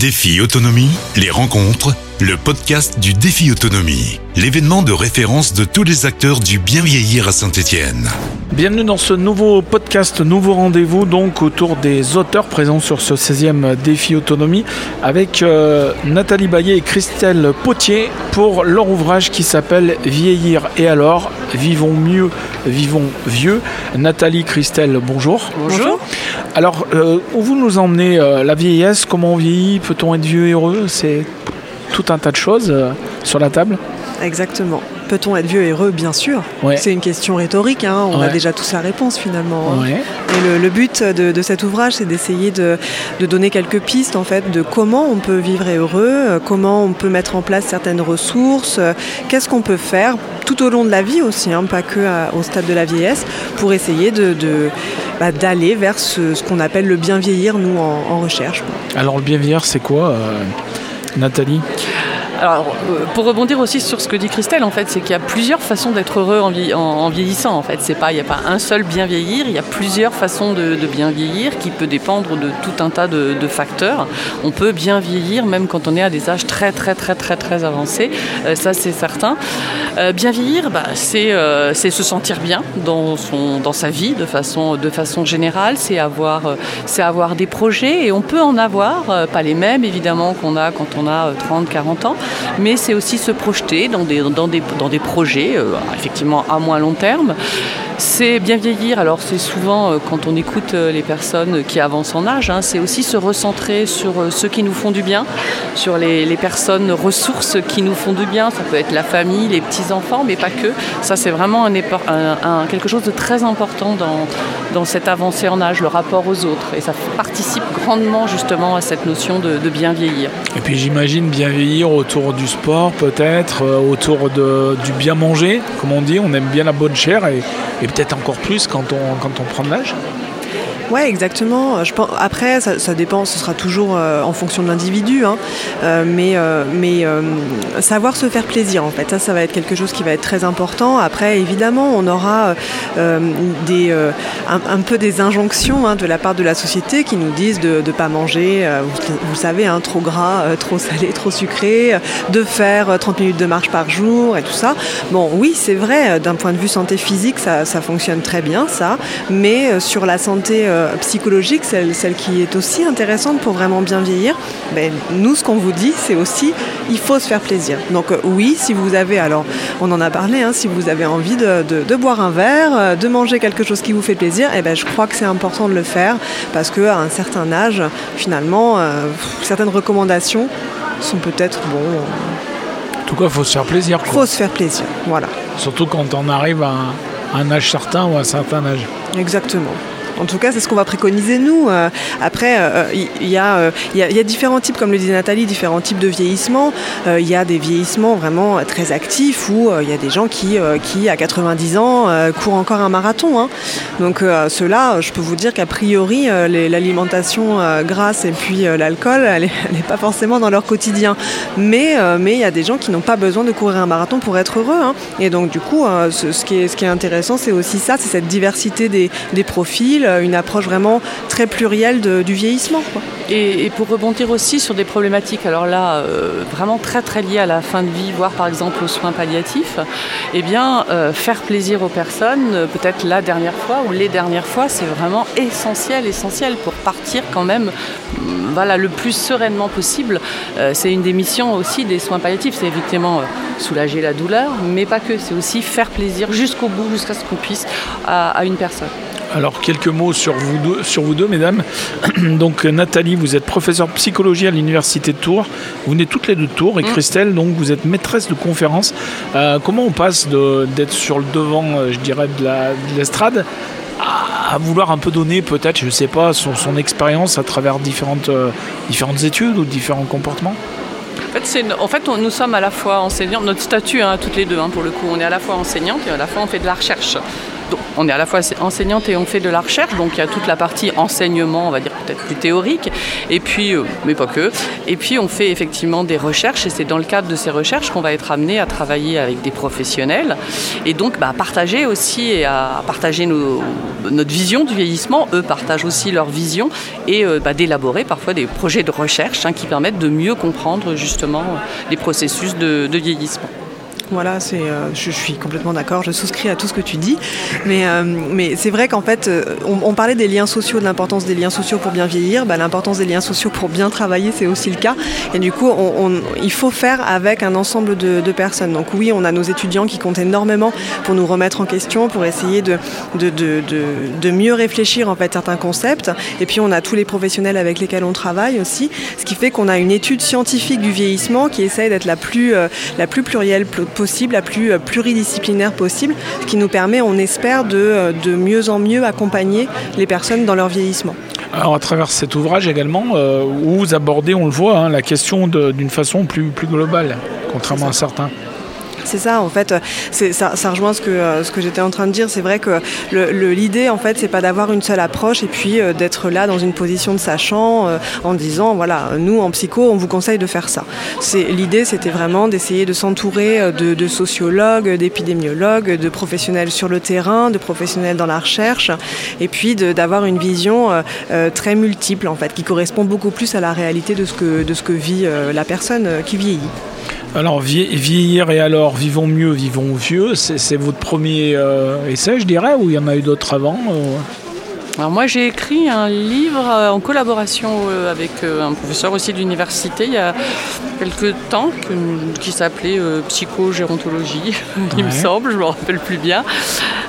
Défi Autonomie, les rencontres, le podcast du Défi Autonomie, l'événement de référence de tous les acteurs du bien vieillir à Saint-Étienne. Bienvenue dans ce nouveau podcast, nouveau rendez-vous donc autour des auteurs présents sur ce 16e Défi Autonomie avec euh, Nathalie Baillet et Christelle Potier pour leur ouvrage qui s'appelle Vieillir et alors, vivons mieux, vivons vieux. Nathalie, Christelle, bonjour. Bonjour. Alors, euh, où vous nous emmenez euh, la vieillesse Comment on vieillit Peut-on être vieux et heureux? C'est tout un tas de choses euh, sur la table. Exactement. Peut-on être vieux et heureux? Bien sûr. Ouais. C'est une question rhétorique. hein. On a déjà tous la réponse finalement. hein. Ouais. Et le, le but de, de cet ouvrage, c'est d'essayer de, de donner quelques pistes en fait de comment on peut vivre et heureux, euh, comment on peut mettre en place certaines ressources, euh, qu'est-ce qu'on peut faire tout au long de la vie aussi, hein, pas que à- au stade de la vieillesse, pour essayer de, bah, d'aller vers ce, ce qu'on appelle le bien vieillir nous en, en recherche. Alors, le bien vieillir, c'est quoi, euh, Nathalie Alors, euh, pour rebondir aussi sur ce que dit Christelle, en fait, c'est qu'il y a plusieurs façons d'être heureux en, vie- en- en vieillissant. En fait, c'est pas, il n'y a pas un seul bien vieillir. Il y a plusieurs façons de, bien vieillir qui peut dépendre de tout un tas de, facteurs. On peut bien vieillir même quand on est à des âges très très très très très avancés. Euh, ça, c'est certain. Euh, bien vieillir, bah, c'est c'est se sentir bien dans son dans sa vie de façon de façon générale. C'est avoir c'est avoir des projets et on peut en avoir, pas les mêmes évidemment qu'on a quand on a euh, 30, 40 ans, mais c'est aussi se projeter dans des, dans des, dans des projets, euh, effectivement à moins long terme. C'est bien vieillir, alors c'est souvent euh, quand on écoute euh, les personnes qui avancent en âge, hein, c'est aussi se recentrer sur ceux qui nous font du bien, sur les, personnes ressources qui nous font du bien. Ça peut être la famille, les petits-enfants, mais pas que. Ça, c'est vraiment un- quelque chose de très important dans, dans cette avancée en âge, le rapport aux autres. Et ça participe grandement justement à cette notion de, bien vieillir. Et puis j'imagine bien vieillir autour du sport peut-être, euh, autour de, du bien manger, comme on dit, on aime bien la bonne chair et, et peut-être encore plus quand on, quand on prend de l'âge. Ouais, exactement. Je pense, après, ça, dépend, ce sera toujours euh, en fonction de l'individu, hein. Euh, mais, euh, mais savoir se faire plaisir, en fait, ça, ça va être quelque chose qui va être très important. Après, évidemment, on aura des, un, peu des injonctions hein, de la part de la société qui nous disent de ne pas manger, vous, savez, hein, trop gras, trop salé, trop sucré, de faire euh, 30 minutes de marche par jour et tout ça. Bon, oui, c'est vrai, d'un point de vue santé physique, ça, ça fonctionne très bien, ça, mais sur la santé euh, psychologique, celle, celle qui est aussi intéressante pour vraiment bien vieillir, ben, nous, ce qu'on vous dit, c'est aussi, il faut se faire plaisir. Donc euh, oui, si vous avez, alors on en a parlé, hein, si vous avez envie de, de- de boire un verre, euh, de manger quelque chose qui vous fait plaisir, eh ben, je crois que c'est important de le faire parce qu'à un certain âge, finalement, certaines recommandations sont peut-être, bon, En tout cas, il faut se faire plaisir. quoi. faut se faire plaisir. Voilà, Surtout quand on arrive à un âge certain ou à un certain âge. exactement. En tout cas, c'est ce qu'on va préconiser nous. Euh, après, euh, il il y, a, euh, il y a- différents types, comme le disait Nathalie, différents types de vieillissement. Euh, Il y a des vieillissements vraiment euh, très actifs où euh, il y a des gens qui, euh, qui à 90 ans, euh, courent encore un marathon. hein. Donc euh, ceux-là, euh, je peux vous dire qu'a priori, euh, l'alimentation euh, grasse et puis euh, l'alcool, elle n'est pas forcément dans leur quotidien. Mais euh, il y a des gens qui n'ont pas besoin de courir un marathon pour être heureux. hein. Et donc du coup, euh, ce, qui est, intéressant, c'est aussi ça, c'est cette diversité des, profils, euh, une approche vraiment très plurielle du vieillissement. Et, pour rebondir aussi sur des problématiques, alors là, euh, vraiment très très liées à la fin de vie, voire par exemple aux soins palliatifs, eh bien, euh, faire plaisir aux personnes, euh, peut-être la dernière fois ou les dernières fois, c'est vraiment essentiel, essentiel pour partir quand même hum, voilà, le plus sereinement possible. Euh, c'est une des missions aussi des soins palliatifs, c'est évidemment euh, soulager la douleur, mais pas que, c'est aussi faire plaisir jusqu'au bout, jusqu'à ce qu'on puisse à une personne. Alors, quelques mots sur vous deux, sur vous deux mesdames. donc, Nathalie, vous êtes professeure de psychologie à l'Université de Tours. Vous venez toutes les deux de Tours. Et Christelle, donc, vous êtes maîtresse de conférence. Euh, comment on passe de- d'être sur le devant, euh, je dirais, de l'estrade à, à vouloir un peu donner, peut-être, je ne sais pas, son, son expérience à travers différentes, euh, différentes études ou différents comportements? En fait, c'est une- en fait, on- nous sommes à la fois enseignants, notre statut, hein, toutes les deux, hein, pour le coup, on est à la fois enseignante et à la fois on fait de la recherche. On est à la fois enseignante et on fait de la recherche, donc il y a toute la partie enseignement, on va dire peut-être plus théorique, et puis, euh, mais pas que. Et puis on fait effectivement des recherches, et c'est dans le cadre de ces recherches qu'on va être amené à travailler avec des professionnels, et donc bah, à partager aussi et à partager notre vision du vieillissement. Eux partagent aussi leur vision et euh, bah, d'élaborer parfois des projets de recherche hein, qui permettent de mieux comprendre justement les processus de vieillissement. Voilà, euh, je, suis complètement d'accord, je souscris à tout ce que tu dis. Mais, euh, mais c'est vrai qu'en fait, euh, on, parlait des liens sociaux, de l'importance des liens sociaux pour bien vieillir. Bah, l'importance des liens sociaux pour bien travailler, c'est aussi le cas. Et du coup, il faut faire avec un ensemble de, personnes. Donc oui, on a nos étudiants qui comptent énormément pour nous remettre en question, pour essayer de, de, de, mieux réfléchir en fait certains concepts. Et puis on a tous les professionnels avec lesquels on travaille aussi, ce qui fait qu'on a une étude scientifique du vieillissement qui essaye d'être la plus, la plus plurielle possible, la plus euh, pluridisciplinaire possible, ce qui nous permet, on espère, de, euh, de mieux en mieux accompagner les personnes dans leur vieillissement. Alors à travers cet ouvrage également, euh, vous abordez, on le voit, hein, la question d'une façon plus, plus globale, contrairement à certains. C'est ça, en fait, ça, rejoint ce que, euh, ce que j'étais en train de dire. C'est vrai que l'idée, en fait, c'est pas d'avoir une seule approche et puis euh, d'être là dans une position de sachant euh, en disant, voilà, nous en psycho, on vous conseille de faire ça. L'idée, c'était vraiment d'essayer de s'entourer de, sociologues, d'épidémiologues, de professionnels sur le terrain, de professionnels dans la recherche, et puis d'avoir une vision très multiple, en fait, qui correspond beaucoup plus à la réalité de ce que vit la personne qui vieillit. Alors vieillir et alors vivons mieux, vivons vieux, c'est votre premier euh, essai, je dirais, ou il y en a eu d'autres avant euh? Alors moi j'ai écrit un livre euh, en collaboration avec un professeur aussi de l'université il y a quelques temps qui s'appelait psychogérontologie, il me semble, je me rappelle plus bien.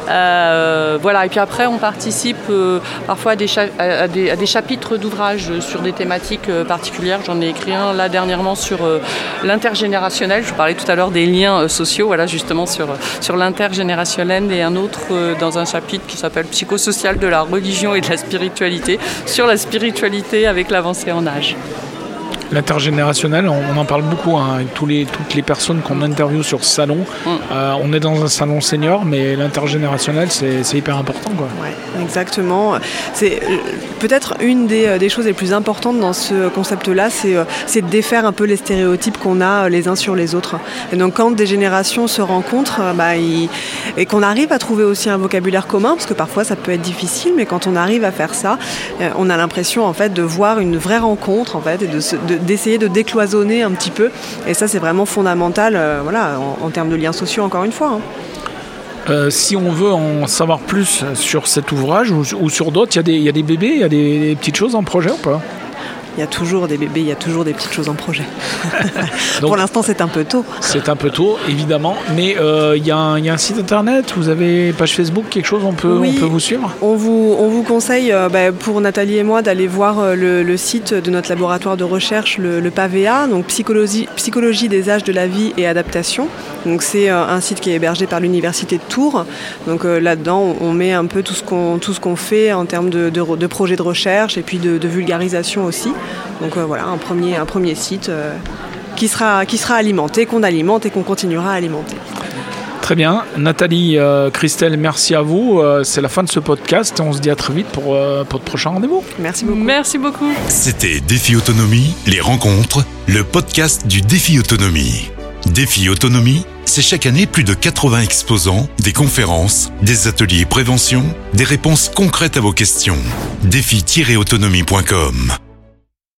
Voilà, et puis après on participe parfois à des, chapitres d'ouvrages sur des thématiques particulières. J'en ai écrit un là dernièrement sur l'intergénérationnel. Je parlais tout à l'heure des liens sociaux, voilà justement sur, sur l'intergénérationnel et un autre dans un chapitre qui s'appelle psychosocial de la religion et de la spiritualité, sur la spiritualité avec l'avancée en âge. L'intergénérationnel, on, en parle beaucoup hein, tous les, toutes les personnes qu'on interviewe sur ce salon. Mm. Euh, on est dans un salon senior, mais l'intergénérationnel, c'est hyper important. Quoi. exactement. C'est euh, peut-être une des, euh, des, choses les plus importantes dans ce concept-là, c'est de défaire un peu les stéréotypes qu'on a les uns sur les autres. Et donc quand des générations se rencontrent, bah, et qu'on arrive à trouver aussi un vocabulaire commun, parce que parfois ça peut être difficile, mais quand on arrive à faire ça, on a l'impression en fait de voir une vraie rencontre en fait et de, de d'essayer de décloisonner un petit peu. Et ça, c'est vraiment fondamental euh, voilà, en, termes de liens sociaux, encore une fois. Hein. Euh, si on veut en savoir plus sur cet ouvrage ou, sur d'autres, il y, a des bébés, il y a des petites choses en projet ou pas? Il y a toujours des bébés, il y a toujours des petites choses en projet. Pour l'instant, c'est un peu tôt. C'est un peu tôt, évidemment. Mais euh, il y, a un site internet, vous avez page Facebook, quelque chose, on peut, on peut vous suivre? On vous, on vous conseille, euh, bah, pour Nathalie et moi, d'aller voir euh, le, site de notre laboratoire de recherche, le, PAVEA, donc psychologie, psychologie des âges de la vie et adaptation. Donc c'est un site qui est hébergé par l'université de Tours. Donc là-dedans, on met un peu tout ce qu'on tout ce qu'on fait en termes de, de, projets de recherche et puis de, de vulgarisation aussi. Donc euh, voilà, un premier, un premier site euh, qui, sera, qui sera alimenté, qu'on alimente et qu'on continuera à alimenter. Très bien. Nathalie, euh, Christelle, merci à vous. c'est la fin de ce podcast. On se dit à très vite pour, pour le prochain rendez-vous. Merci beaucoup. Merci beaucoup. C'était Défi Autonomie, les rencontres, le podcast du Défi Autonomie. Défi Autonomie, c'est chaque année plus de 80 exposants, des conférences, des ateliers prévention, des réponses concrètes à vos questions. Défi-autonomie.com